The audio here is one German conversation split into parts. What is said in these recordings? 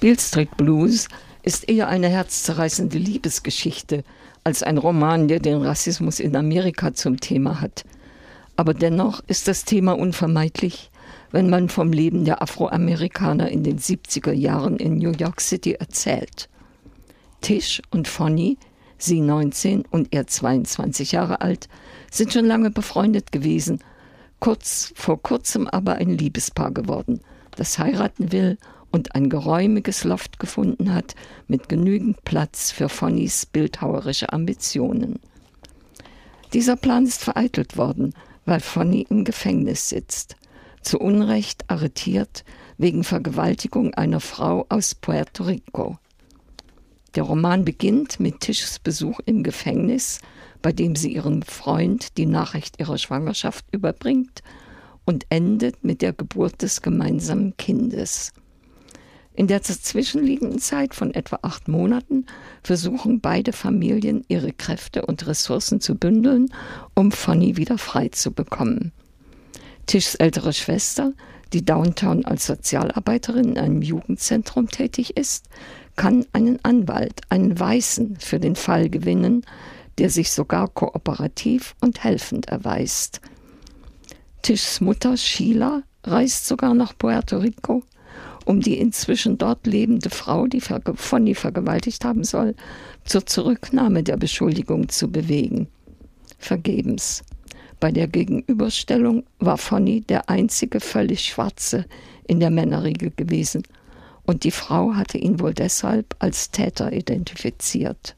Beale Street Blues ist eher eine herzzerreißende Liebesgeschichte als ein Roman, der den Rassismus in Amerika zum Thema hat. Aber dennoch ist das Thema unvermeidlich, wenn man vom Leben der Afroamerikaner in den 70er Jahren in New York City erzählt. Tisch und Fonny, sie 19 und er 22 Jahre alt, sind schon lange befreundet gewesen, kurz vor kurzem aber ein Liebespaar geworden, das heiraten will und ein geräumiges Loft gefunden hat mit genügend Platz für Fonnys bildhauerische Ambitionen. Dieser Plan ist vereitelt worden, weil Fonny im Gefängnis sitzt, zu Unrecht arretiert wegen Vergewaltigung einer Frau aus Puerto Rico. Der Roman beginnt mit Tisches Besuch im Gefängnis, bei dem sie ihrem Freund die Nachricht ihrer Schwangerschaft überbringt, und endet mit der Geburt des gemeinsamen Kindes. In der dazwischenliegenden Zeit von etwa acht Monaten versuchen beide Familien, ihre Kräfte und Ressourcen zu bündeln, um Fanny wieder frei zu bekommen. Tischs ältere Schwester, die downtown als Sozialarbeiterin in einem Jugendzentrum tätig ist, kann einen Anwalt, einen Weißen, für den Fall gewinnen, der sich sogar kooperativ und helfend erweist. Tischs Mutter Sheila reist sogar nach Puerto Rico um die inzwischen dort lebende Frau, die Fonny vergewaltigt haben soll, zur Zurücknahme der Beschuldigung zu bewegen. Vergebens. Bei der Gegenüberstellung war Fonny der einzige völlig Schwarze in der Männerriege gewesen, und die Frau hatte ihn wohl deshalb als Täter identifiziert.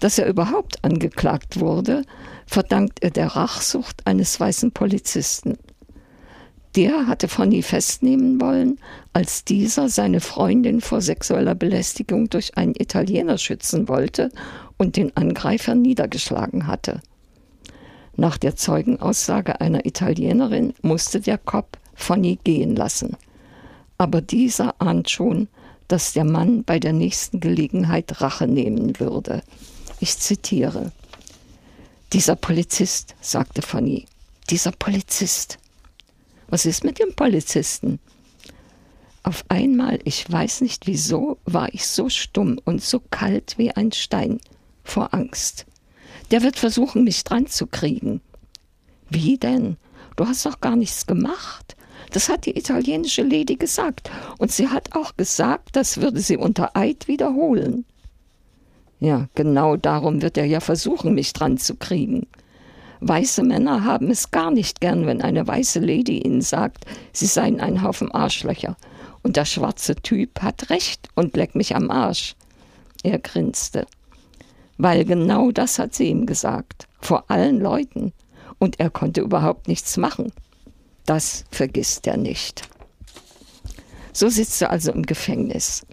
Dass er überhaupt angeklagt wurde, verdankt er der Rachsucht eines weißen Polizisten. Der hatte Fanny festnehmen wollen, als dieser seine Freundin vor sexueller Belästigung durch einen Italiener schützen wollte und den Angreifer niedergeschlagen hatte. Nach der Zeugenaussage einer Italienerin musste der Cop Fanny gehen lassen. Aber dieser ahnt schon, dass der Mann bei der nächsten Gelegenheit Rache nehmen würde. Ich zitiere. Dieser Polizist, sagte Fanny, dieser Polizist. Was ist mit dem Polizisten? Auf einmal, ich weiß nicht wieso, war ich so stumm und so kalt wie ein Stein vor Angst. Der wird versuchen, mich dran zu kriegen. Wie denn? Du hast doch gar nichts gemacht. Das hat die italienische Lady gesagt. Und sie hat auch gesagt, das würde sie unter Eid wiederholen. Ja, genau darum wird er ja versuchen, mich dran zu kriegen. Weiße Männer haben es gar nicht gern, wenn eine weiße Lady ihnen sagt, sie seien ein Haufen Arschlöcher. Und der schwarze Typ hat recht und leck mich am Arsch. Er grinste. Weil genau das hat sie ihm gesagt. Vor allen Leuten. Und er konnte überhaupt nichts machen. Das vergisst er nicht. So sitzt er also im Gefängnis,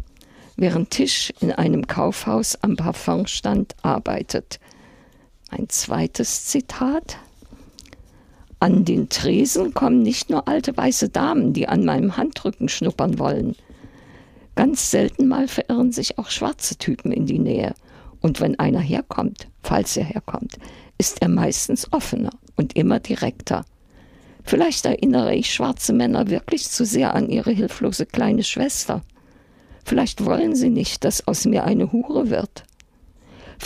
während Tisch in einem Kaufhaus am Parfumstand arbeitet. Ein zweites Zitat. An den Tresen kommen nicht nur alte weiße Damen, die an meinem Handrücken schnuppern wollen. Ganz selten mal verirren sich auch schwarze Typen in die Nähe. Und wenn einer herkommt, falls er herkommt, ist er meistens offener und immer direkter. Vielleicht erinnere ich schwarze Männer wirklich zu sehr an ihre hilflose kleine Schwester. Vielleicht wollen sie nicht, dass aus mir eine Hure wird.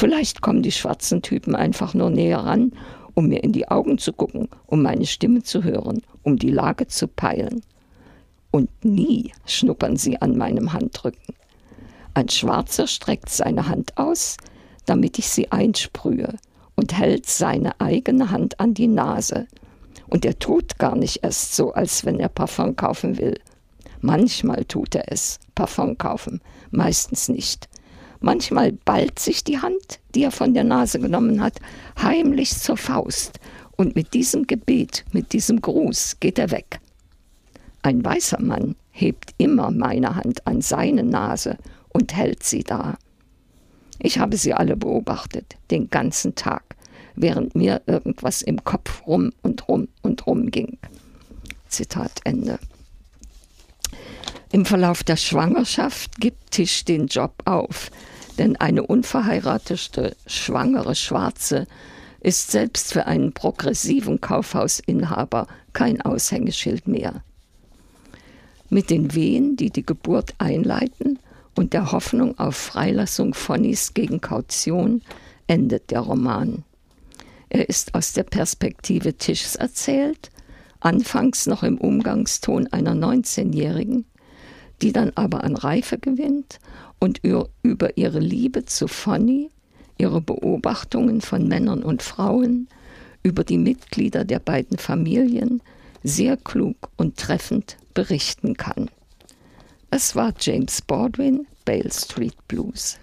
Vielleicht kommen die schwarzen Typen einfach nur näher ran, um mir in die Augen zu gucken, um meine Stimme zu hören, um die Lage zu peilen. Und nie schnuppern sie an meinem Handrücken. Ein Schwarzer streckt seine Hand aus, damit ich sie einsprühe, und hält seine eigene Hand an die Nase. Und er tut gar nicht erst so, als wenn er Parfum kaufen will. Manchmal tut er es, Parfum kaufen, meistens nicht. Manchmal ballt sich die Hand, die er von der Nase genommen hat, heimlich zur Faust, und mit diesem Gebet, mit diesem Gruß geht er weg. Ein weißer Mann hebt immer meine Hand an seine Nase und hält sie da. Ich habe sie alle beobachtet, den ganzen Tag, während mir irgendwas im Kopf rum und rum und rum ging. Zitat Ende. Im Verlauf der Schwangerschaft gibt Tisch den Job auf, denn eine unverheiratete, schwangere Schwarze ist selbst für einen progressiven Kaufhausinhaber kein Aushängeschild mehr. Mit den Wehen, die die Geburt einleiten, und der Hoffnung auf Freilassung Fonnys gegen Kaution endet der Roman. Er ist aus der Perspektive Tischs erzählt, anfangs noch im Umgangston einer 19-Jährigen, die dann aber an Reife gewinnt und über ihre Liebe zu Fonny, ihre Beobachtungen von Männern und Frauen, über die Mitglieder der beiden Familien sehr klug und treffend berichten kann. Es war James Baldwin, Bale Street Blues.